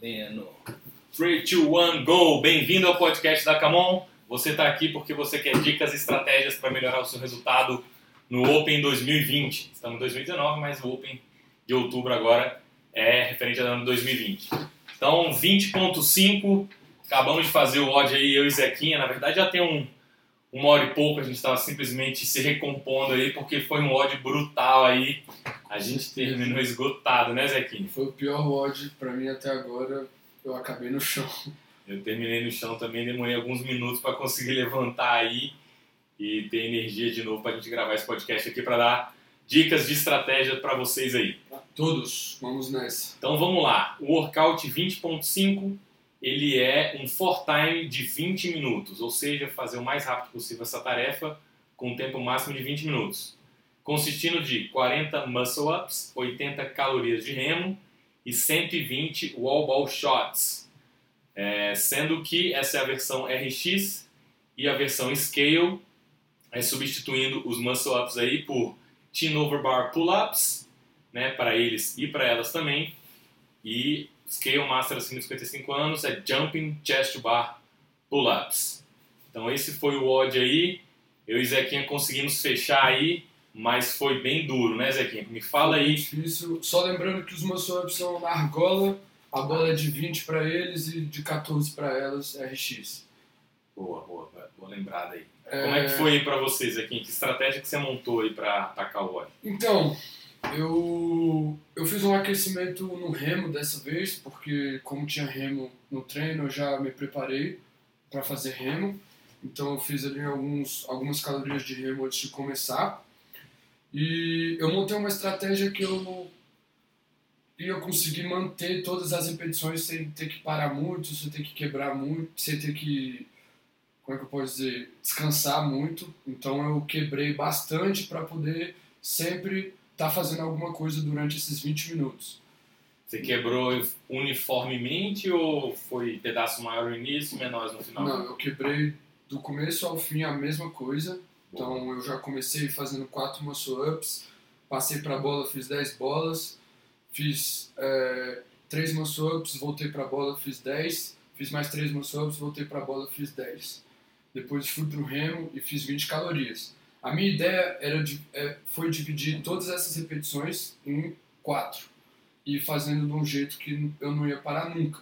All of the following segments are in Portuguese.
Valendo. 3, 2, 1, go! Bem-vindo ao podcast da Camon. Você está aqui porque você quer dicas e estratégias para melhorar o seu resultado no Open 2020. Estamos em 2019, mas o Open de outubro agora é referente ao ano 2020. Então, 20.5, acabamos de fazer o odd aí, eu e Zequinha. Na verdade, já tem um, uma hora e pouco, a gente estava simplesmente se recompondo aí, porque foi um odd brutal aí. A gente terminou esgotado, né, Zequinha? Foi o pior odd para mim até agora. Eu acabei no chão. Eu terminei no chão também, demorei alguns minutos para conseguir levantar aí e ter energia de novo para a gente gravar esse podcast aqui para dar dicas de estratégia para vocês aí. Todos, vamos nessa. Então vamos lá. O workout 20.5 ele é um for time de 20 minutos, ou seja, fazer o mais rápido possível essa tarefa com um tempo máximo de 20 minutos, consistindo de 40 muscle ups, 80 calorias de remo e 120 wall ball shots, é, sendo que essa é a versão RX e a versão Scale é substituindo os muscle ups aí por chin over bar pull-ups, né, para eles e para elas também, e Scale Master acima de 55 anos é Jumping Chest Bar Pull-Ups. Então esse foi o odd aí. Eu e Zequinha conseguimos fechar aí, mas foi bem duro, né, Zequinha? Me fala aí. Difícil. Só lembrando que os muscle são na argola, a bola é de 20 para eles e de 14 para elas RX. Boa, boa, boa lembrada aí. É... Como é que foi aí pra vocês, Zequinha? Que estratégia que você montou aí para atacar o odd? Então, eu, eu fiz um aquecimento no remo dessa vez, porque como tinha remo no treino, eu já me preparei para fazer remo. Então eu fiz ali alguns, algumas calorias de remo antes de começar. E eu montei uma estratégia que eu ia conseguir manter todas as repetições sem ter que parar muito, sem ter que quebrar muito, sem ter que, como é que eu posso dizer, descansar muito. Então eu quebrei bastante para poder sempre tá fazendo alguma coisa durante esses 20 minutos. Você quebrou uniformemente ou foi pedaço maior no início e menores no final? Não, eu quebrei do começo ao fim a mesma coisa. Então eu já comecei fazendo 4 muscle-ups, passei para a bola, fiz 10 bolas, fiz é, 3 muscle-ups, voltei para a bola, fiz 10, fiz mais 3 muscle-ups, voltei para a bola, fiz 10. Depois fui para o remo e fiz 20 calorias. A minha ideia era é, foi dividir todas essas repetições em quatro e fazendo de um jeito que eu não ia parar nunca.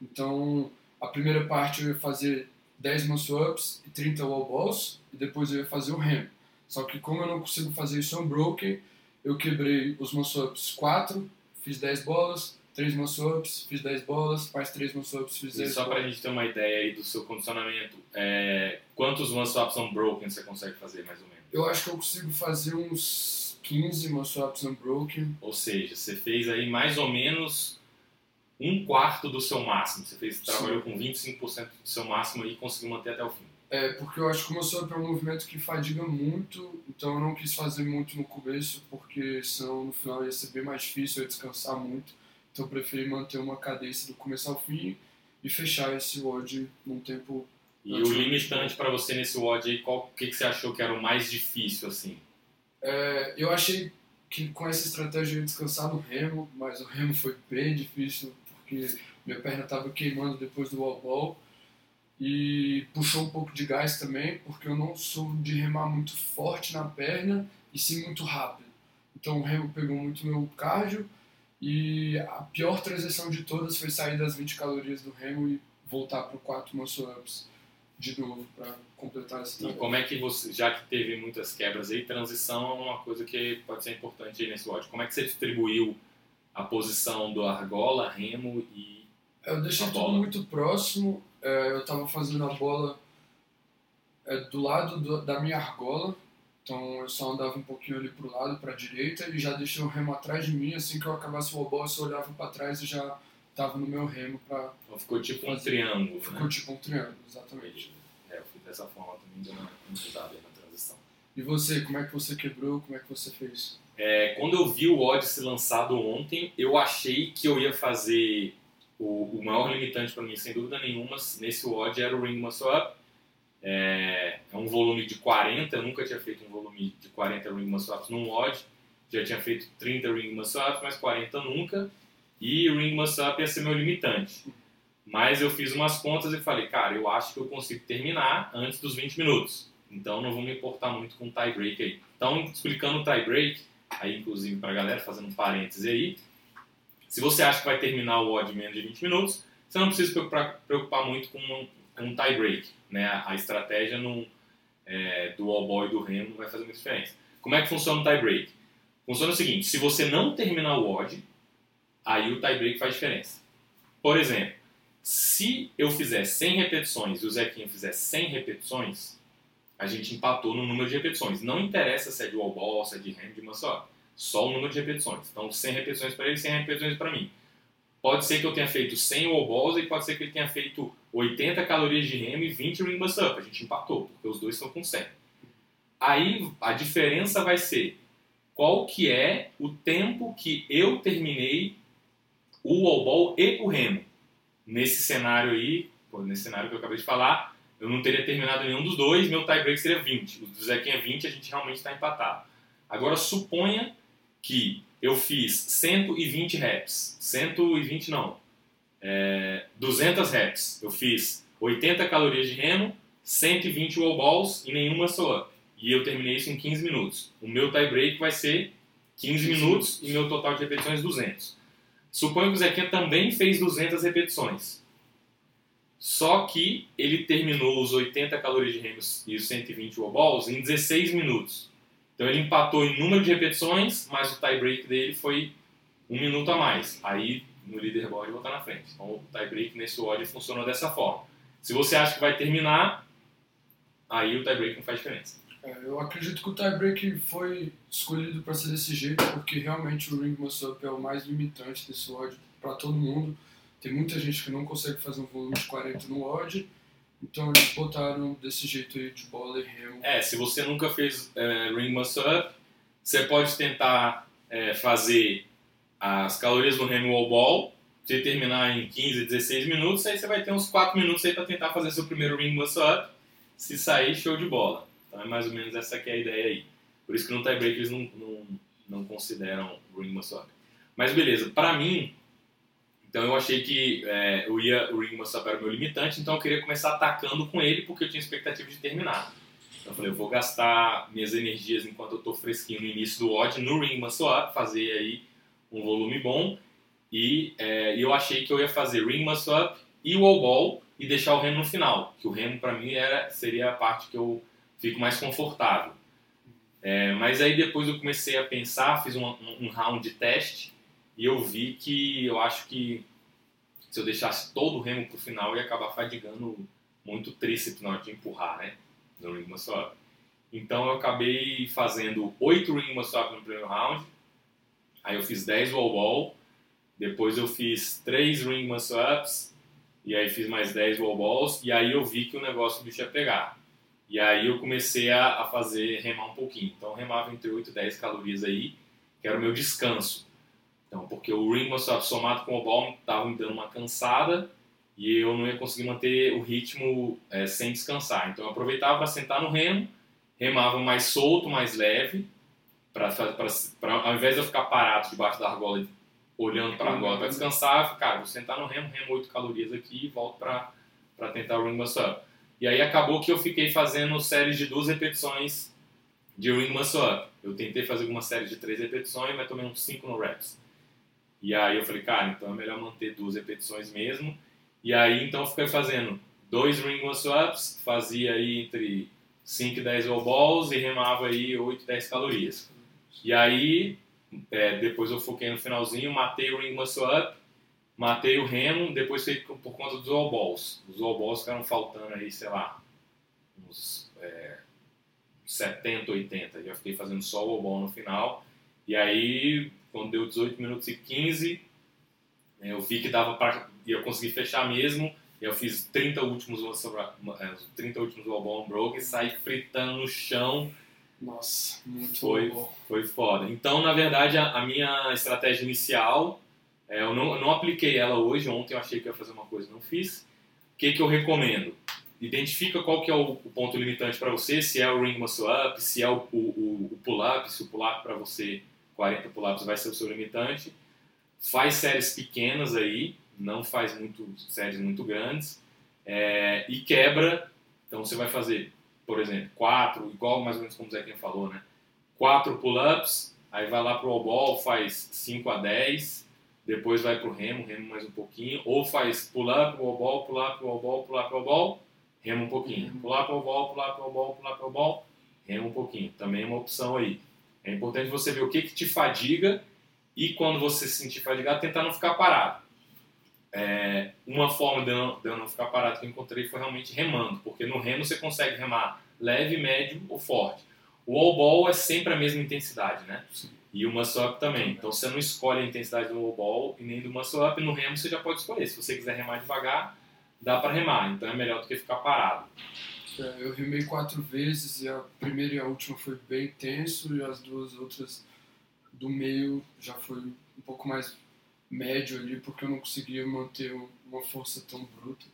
Então, a primeira parte eu ia fazer 10 muscle-ups e 30 wall balls e depois eu ia fazer o remo. Só que como eu não consigo fazer isso unbroken, eu quebrei os muscle-ups 4, fiz 10 bolas, 3 muscle-ups, fiz 10 bolas, mais 3 muscle-ups, fiz 10 E só para a gente ter uma ideia aí do seu condicionamento, é, quantos muscle-ups unbroken você consegue fazer mais ou menos? Eu acho que eu consigo fazer uns 15 muscle-ups unbroken. Ou seja, você fez aí mais ou menos um quarto do seu máximo. Você fez, trabalhou com 25% do seu máximo e conseguiu manter até o fim. É, porque eu acho que o muscle-up é um movimento que fadiga muito, então eu não quis fazer muito no começo, porque senão no final ia ser bem mais difícil, eu descansar muito. Então eu preferi manter uma cadência do começo ao fim e fechar esse WOD num tempo e o limitante para você nesse WOD aí, qual que, que você achou que era o mais difícil, assim? É, eu achei que com essa estratégia eu ia descansar no remo, mas o remo foi bem difícil, porque minha perna estava queimando depois do wall ball. E puxou um pouco de gás também, porque eu não sou de remar muito forte na perna e sim muito rápido. Então o remo pegou muito meu cardio e a pior transição de todas foi sair das 20 calorias do remo e voltar para o 4 muscle ups de novo para completar esse trabalho. E como é que você, já que teve muitas quebras aí, transição é uma coisa que pode ser importante aí nesse WOD. Como é que você distribuiu a posição do argola, remo e Eu deixei tudo muito próximo. É, eu estava fazendo a bola é, do lado do, da minha argola, então eu só andava um pouquinho ali pro lado, para a direita, e já deixei o remo atrás de mim. Assim que eu acabasse o wall eu só olhava para trás e já tava no meu remo para. Então ficou tipo fazer. um triângulo. Ficou né? tipo um triângulo, exatamente. É, eu fiz dessa forma também, deu uma na transição. E você, como é que você quebrou? Como é que você fez? É, quando eu vi o Odyssey lançado ontem, eu achei que eu ia fazer o, o maior limitante para mim, sem dúvida nenhuma, nesse WOD era o Ring Muscle Up. É, é, um volume de 40, eu nunca tinha feito um volume de 40 Ring Muscle Ups num WOD. Já tinha feito 30 Ring Muscle Ups, mas 40 nunca. e ring muscle up ia ser meu limitante. Mas eu fiz umas contas e falei, cara, eu acho que eu consigo terminar antes dos 20 minutos. Então não vou me importar muito com o tie break aí. Então, explicando o tie break, aí inclusive para galera, fazendo um aí, se você acha que vai terminar o odd em menos de 20 minutos, você não precisa se preocupar, preocupar muito com um, um tie break. Né? A estratégia no, é, do all ball e do remo não vai fazer muita diferença. Como é que funciona o tie break? Funciona o seguinte, se você não terminar o odd, aí o tie break faz diferença. Por exemplo, se eu fizer 100 repetições e o Zequinha fizer 100 repetições, a gente empatou no número de repetições. Não interessa se é de wall ball, se é de hand, de muscle só o número de repetições. Então, 100 repetições para ele, 100 repetições para mim. Pode ser que eu tenha feito 100 wall balls e pode ser que ele tenha feito 80 calorias de remo e 20 ring muscle up. A gente empatou, porque os dois estão com 100. Aí, a diferença vai ser qual que é o tempo que eu terminei o wall ball e o remo. Nesse cenário aí, nesse cenário que eu acabei de falar, eu não teria terminado nenhum dos dois, meu tie break seria 20. O do Zequinha é 20, a gente realmente está empatado. Agora suponha que eu fiz 120 reps, 120 não, é, 200 reps. Eu fiz 80 calorias de remo, 120 wall balls e nenhuma up. E eu terminei isso em 15 minutos. O meu tie break vai ser 15 minutos e meu total de repetições 200. Suponho que o Zequinha também fez 200 repetições. Só que ele terminou os 80 calorias de remos e os 120 wall balls em 16 minutos. Então ele empatou em número de repetições, mas o tie break dele foi um minuto a mais. Aí no leaderboard ele voltar na frente. Então o tie break nesse odd funcionou dessa forma. Se você acha que vai terminar, aí o tie break não faz diferença. É, eu acredito que o tie break foi escolhido para ser desse jeito porque realmente o ring muscle up é o mais limitante desse odd para todo mundo. Tem muita gente que não consegue fazer um volume de 40 no odd, então eles botaram desse jeito aí de bola e remo. É, se você nunca fez é, ring muscle up, você pode tentar é, fazer as calorias do remo wall ball, você terminar em 15, 16 minutos, aí você vai ter uns 4 minutos aí para tentar fazer seu primeiro ring muscle up. Se sair, show de bola. Então é mais ou menos essa que é a ideia aí. Por isso que no tie break eles não, não, não consideram ring muscle up. Mas beleza, para mim, então eu achei que é, eu ia, o Ring Muscle era o meu limitante, então eu queria começar atacando com ele porque eu tinha expectativa de terminar. Então eu falei, eu vou gastar minhas energias enquanto eu estou fresquinho no início do odd no Ring Muscle Up, fazer aí um volume bom. E é, eu achei que eu ia fazer Ring Muscle Up e Wall Ball e deixar o remo no final, que o remo para mim era, seria a parte que eu fico mais confortável. É, mas aí depois eu comecei a pensar, fiz um, um round de teste e eu vi que eu acho que se eu deixasse todo o remo para o final, eu ia acabar fadigando muito o tríceps na hora de empurrar, né? No ring muscle up. Então eu acabei fazendo 8 ring muscle up no primeiro round, aí eu fiz 10 wall ball, depois eu fiz 3 ring muscle ups, e aí fiz mais 10 wall balls, e aí eu vi que o negócio bicho ia pegar. E aí eu comecei a, a fazer, remar um pouquinho. Então eu remava entre 8 e 10 calorias aí, que era o meu descanso. Então, porque o ring muscle up somado com o ball estava me dando uma cansada e eu não ia conseguir manter o ritmo é, sem descansar. Então, eu aproveitava para sentar no remo, remava mais solto, mais leve, para ao invés de eu ficar parado debaixo da argola, olhando para a argola para descansar, cara, vou sentar no remo, remo 8 calorias aqui e volto para tentar o ring muscle up. E aí acabou que eu fiquei fazendo séries de duas repetições de ring muscle up. Eu tentei fazer alguma série de três repetições, mas tomei uns 5 no reps. E aí eu falei, cara, então é melhor manter duas repetições mesmo. E aí então eu fiquei fazendo dois ring muscle ups, fazia aí entre 5 e 10 wall balls e remava aí 8, 10 calorias. E aí é, depois eu foquei no finalzinho, matei o ring muscle up, matei o remo, depois foi por conta dos wall balls. Os wall balls ficaram faltando aí, sei lá, uns é, 70, 80. Já fiquei fazendo só wall ball no final. E aí quando deu 18 minutos e 15, né, eu vi que dava para ia conseguir fechar mesmo. Eu fiz 30 últimos 30 é, últimos wall broke e saí fritando no chão. Nossa, muito foi, bom. Foi foda. Então, na verdade, a, a minha estratégia inicial, é, eu não, não apliquei ela hoje. Ontem eu achei que ia fazer uma coisa, não fiz. O que, que eu recomendo? Identifica qual que é o, o ponto limitante para você, se é o ring muscle up, se é o, o, o pull-up, se o pull-up para você 40 pull-ups vai ser o seu limitante. faz séries pequenas aí, não faz muito séries muito grandes é, e quebra. Então você vai fazer, por exemplo, quatro, igual mais ou menos como o Zequinha falou, né? Quatro pull-ups, aí vai lá pro all ball, faz 5 a 10, depois vai pro remo, remo mais um pouquinho, ou faz pull-up, all ball, pull-up, all ball, pull-up, all ball, remo um pouquinho, pull-up, all ball, pull-up, all ball, pull-up, all ball, remo um pouquinho. Também é uma opção aí. É importante você ver o que, que te fadiga e quando você se sentir fadigado, tentar não ficar parado. É, uma forma de eu, não, de eu, não, ficar parado que eu encontrei foi realmente remando, porque no remo você consegue remar leve, médio ou forte. O all ball é sempre a mesma intensidade, né? Sim. E o muscle up também. Então você não escolhe a intensidade do all ball e nem do muscle up. No remo você já pode escolher. Se você quiser remar devagar, dá para remar. Então é melhor do que ficar parado. É, eu remei quatro vezes e a primeira e a última foi bem tenso e as duas outras do meio já foi um pouco mais médio ali, porque eu não conseguia manter uma força tão bruta,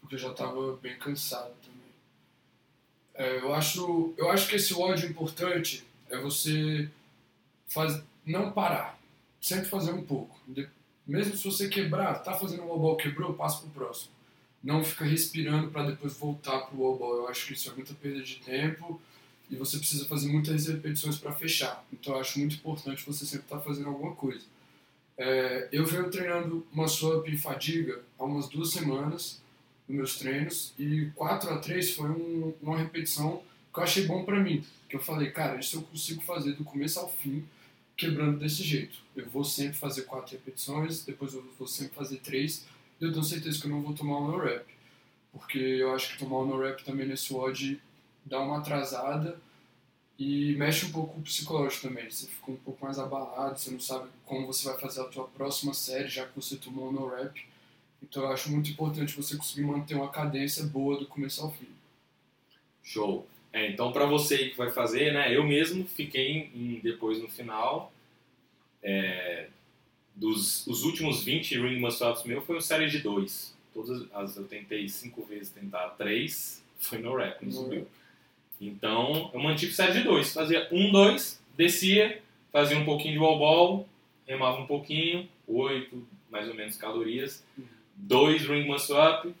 porque eu já estava bem cansado também. É, eu, acho, eu acho que esse ódio importante é você faz, não parar, sempre fazer um pouco. Mesmo se você quebrar, tá fazendo um wobble, quebrou, passa pro próximo. Não fica respirando para depois voltar pro wobble. Eu acho que isso é muita perda de tempo e você precisa fazer muitas repetições para fechar. Então eu acho muito importante você sempre estar tá fazendo alguma coisa. É, eu venho treinando uma swap e fadiga há umas duas semanas nos meus treinos e 4 a 3 foi um, uma repetição que eu achei bom para mim. Que eu falei, cara, isso eu consigo fazer do começo ao fim, quebrando desse jeito. Eu vou sempre fazer quatro repetições, depois eu vou sempre fazer três, eu tenho certeza que eu não vou tomar um no rep. Porque eu acho que tomar um no rep também nesse WOD dá uma atrasada e mexe um pouco o psicológico também. Você fica um pouco mais abalado, você não sabe como você vai fazer a tua próxima série, já que você tomou no rap. Então eu acho muito importante você conseguir manter uma cadência boa do começo ao fim. Show. É, então para você que vai fazer, né? Eu mesmo fiquei em, depois no final é, dos os últimos 20 ring muscle ups meu foi uma série de dois. Todas as eu tentei cinco vezes tentar três, foi no rap, não subiu. Então, eu mantive série de dois. Fazia um, dois, descia, fazia um pouquinho de wall ball, remava um pouquinho, oito mais ou menos calorias, dois ring muscle up,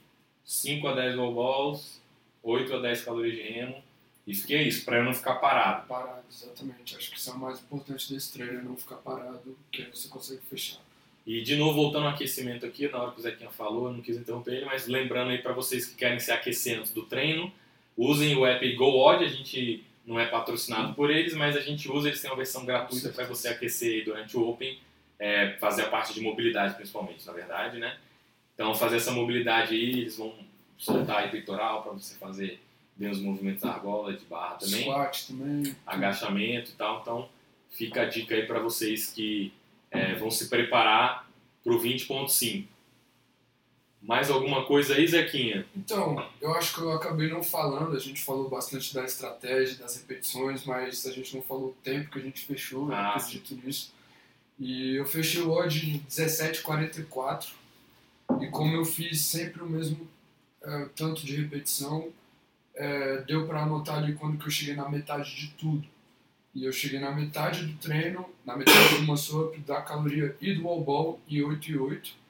5 a 10 wall balls, 8 a 10 calorias de remo, e fiquei isso, para eu não ficar parado. Parado, exatamente. Acho que isso é o mais importante desse treino, é não ficar parado, que aí você consegue fechar. E de novo, voltando ao aquecimento aqui, na hora que o Zequinha falou, eu não quis interromper ele, mas lembrando aí para vocês que querem se aquecer antes do treino, Usem o app GoOdd, a gente não é patrocinado por eles, mas a gente usa, eles têm uma versão gratuita para você aquecer durante o Open, é, fazer a parte de mobilidade principalmente, na verdade, né? Então fazer essa mobilidade aí, eles vão soltar aí peitoral para você fazer bem os movimentos da argola, de barra também. Squat também. Agachamento e tal, então fica a dica aí para vocês que é, vão se preparar para o 20.5. Mais alguma coisa aí, Zequinha? Então, eu acho que eu acabei não falando, a gente falou bastante da estratégia, das repetições, mas a gente não falou o tempo que a gente fechou, ah, eu acredito nisso. E eu fechei o odd em 17,44 e como eu fiz sempre o mesmo é, tanto de repetição, é, deu para anotar ali quando que eu cheguei na metade de tudo. E eu cheguei na metade do treino, na metade do muscle up, da caloria e do wall ball, e 8 e 8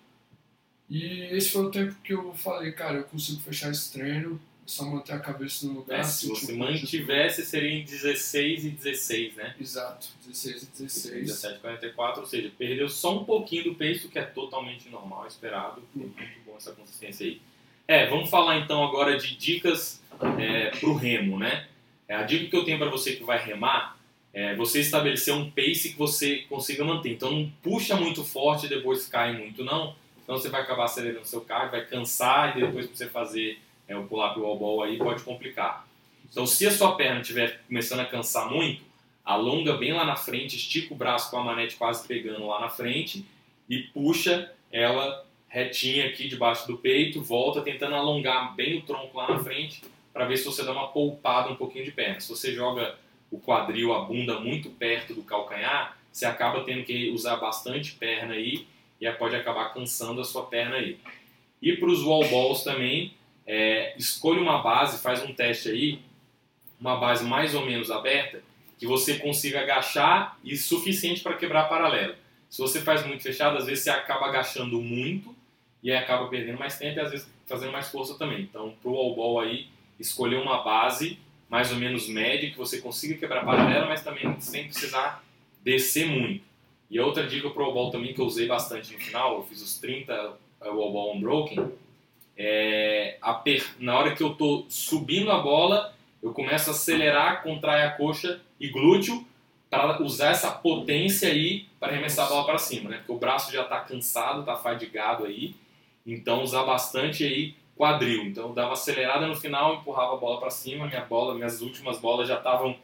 e esse foi o tempo que eu falei, cara, eu consigo fechar esse treino, é só manter a cabeça no lugar. É, se você mantivesse, seria em 16 e 16, né? Exato, 16 e 16. 17 e 44, ou seja, perdeu só um pouquinho do peso, que é totalmente normal, esperado. Muito bom essa consistência aí. É, vamos falar então agora de dicas é, para o remo, né? É, a dica que eu tenho para você que vai remar é você estabelecer um pace que você consiga manter. Então não puxa muito forte e depois cai muito, não então você vai acabar acelerando seu carro, vai cansar e depois para você fazer é, o pull-up wall ball aí pode complicar. Então se a sua perna estiver começando a cansar muito, alonga bem lá na frente, estica o braço com a manete quase pegando lá na frente e puxa ela retinha aqui debaixo do peito, volta tentando alongar bem o tronco lá na frente para ver se você dá uma poupada um pouquinho de perna. Se você joga o quadril, a bunda muito perto do calcanhar, você acaba tendo que usar bastante perna aí e pode acabar cansando a sua perna aí. E para os wall balls também, é, escolha uma base, faz um teste aí, uma base mais ou menos aberta, que você consiga agachar e suficiente para quebrar paralelo. Se você faz muito fechado, às vezes você acaba agachando muito e aí acaba perdendo mais tempo e às vezes fazendo mais força também. Então, pro wall ball aí, escolher uma base mais ou menos média que você consiga quebrar paralela, mas também sem precisar descer muito. E outra dica pro wall ball também que eu usei bastante no final, eu fiz os 30 eh, wall ball unbroken, é, per... na hora que eu tô subindo a bola, eu começo a acelerar, contrai a coxa e glúteo para usar essa potência aí para arremessar a bola para cima, né? Porque o braço já está cansado, está fadigado aí, então usar bastante aí quadril. Então dava acelerada no final, empurrava a bola para cima, minha bola, minhas últimas bolas já estavam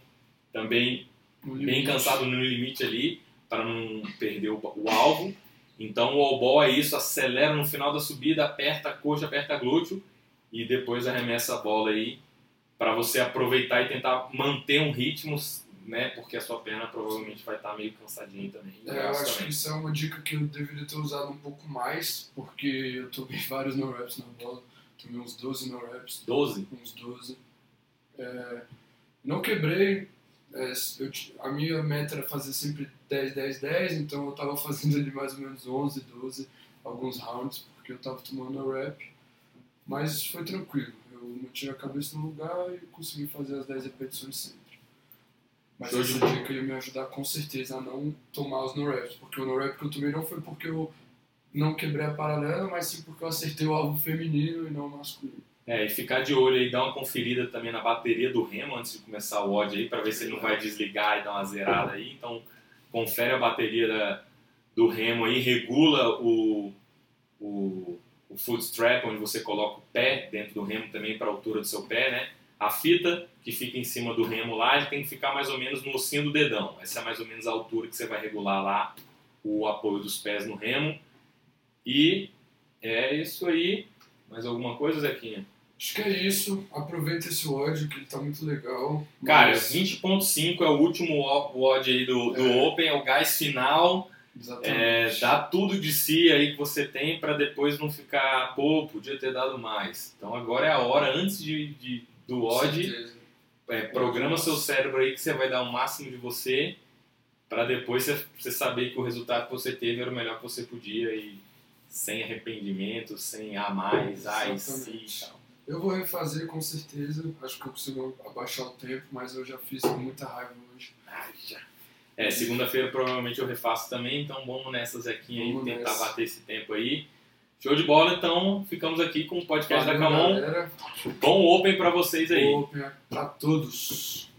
também bem cansado no limite ali para não perder o, o, alvo. Então o all ball é isso, acelera no final da subida, aperta a coxa, aperta a glúteo e depois arremessa a bola aí para você aproveitar e tentar manter um ritmo, né? Porque a sua perna provavelmente vai estar meio cansadinha também. É, eu acho também. que isso é uma dica que eu deveria ter usado um pouco mais, porque eu tomei vários no reps na bola, tomei uns 12 no reps. 12? Uns 12. É, não quebrei, é, eu, a minha meta era fazer sempre 10, 10, 10, então eu estava fazendo ali mais ou menos 11, 12, alguns rounds, porque eu estava tomando a rep, mas foi tranquilo eu mantive a cabeça no lugar e consegui fazer as 10 repetições sempre. Mas Show essa dica ia me ajudar com certeza a não tomar os no-reps, porque o no-rep que eu tomei não foi porque eu não quebrei a paralela, mas sim porque eu acertei o alvo feminino e não masculino. É, e ficar de olho aí, dar uma conferida também na bateria do remo antes de começar o odd aí, para ver se ele não vai desligar e dar uma zerada aí. Então, confere a bateria da, do remo aí, regula o, o o foot strap, onde você coloca o pé dentro do remo também para a altura do seu pé, né? A fita que fica em cima do remo lá, ele tem que ficar mais ou menos no ossinho do dedão. Essa é mais ou menos a altura que você vai regular lá o apoio dos pés no remo. E é isso aí. Mais alguma coisa, Zequinha? Acho que é isso. Aproveita esse WOD que ele tá muito legal. Cara, mas... 20.5 é o último WOD aí do, do é. Open, é o gás final. É, dá tudo de si aí que você tem para depois não ficar, pô, podia ter dado mais. Então agora é a hora, antes de, de do odd, é, programa seu cérebro aí que você vai dar o máximo de você para depois você, saber que o resultado que você teve era o melhor que você podia e sem arrependimento, sem a mais, ai, sim tal. Eu vou refazer com certeza, acho que eu consigo abaixar o tempo, mas eu já fiz com muita raiva hoje. Ai, já. É, segunda-feira provavelmente eu refaço também, então vamos nessas aqui aí, tentar nessa. bater esse tempo aí. Show de bola, então ficamos aqui com o podcast Valeu, da Camon. Bom Open para vocês aí. Open para todos.